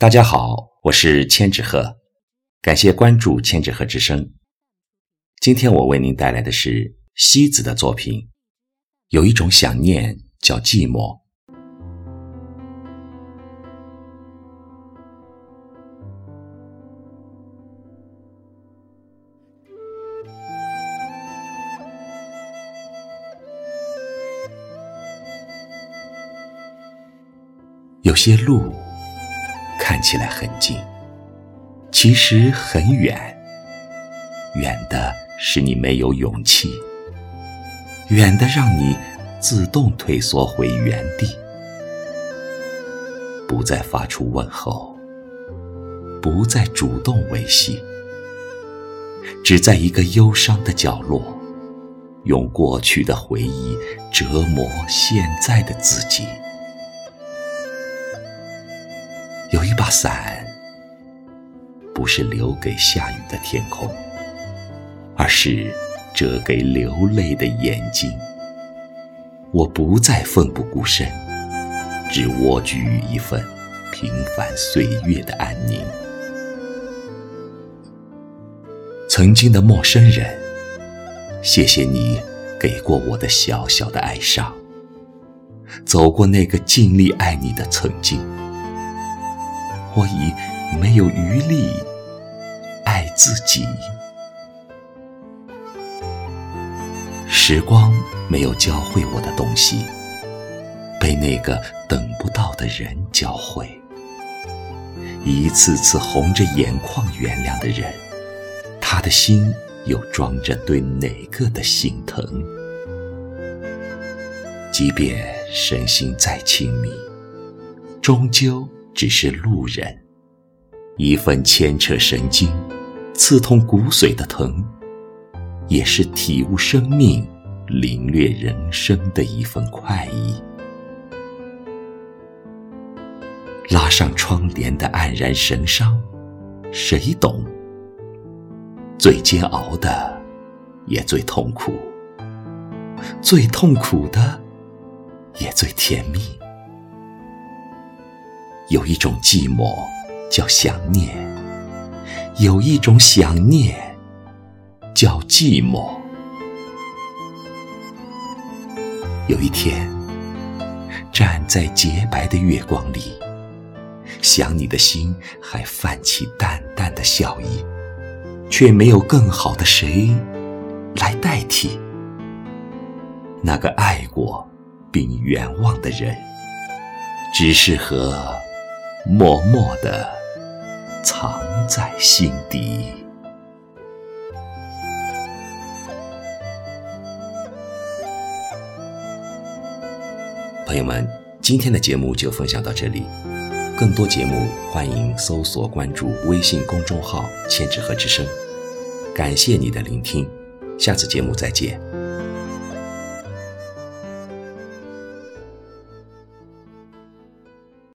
大家好，我是千纸鹤，感谢关注千纸鹤之声。今天我为您带来的是西子的作品。有一种想念叫寂寞，有些路。看起来很近，其实很远。远的是你没有勇气，远的让你自动退缩回原地，不再发出问候，不再主动维系，只在一个忧伤的角落，用过去的回忆折磨现在的自己。有一把伞，不是留给下雨的天空，而是遮给流泪的眼睛。我不再奋不顾身，只蜗居于一份平凡岁月的安宁。曾经的陌生人，谢谢你给过我的小小的哀伤，走过那个尽力爱你的曾经。我已没有余力爱自己，时光没有教会我的东西，被那个等不到的人教会。一次次红着眼眶原谅的人，他的心又装着对哪个的心疼？即便身心再亲密，终究。只是路人，一份牵扯神经、刺痛骨髓的疼，也是体悟生命、领略人生的一份快意。拉上窗帘的黯然神伤，谁懂？最煎熬的，也最痛苦；最痛苦的，也最甜蜜。有一种寂寞叫想念，有一种想念叫寂寞。有一天，站在洁白的月光里，想你的心还泛起淡淡的笑意，却没有更好的谁来代替那个爱过并远望的人，只适合。默默地藏在心底。朋友们，今天的节目就分享到这里。更多节目，欢迎搜索关注微信公众号“千纸鹤之声”。感谢你的聆听，下次节目再见。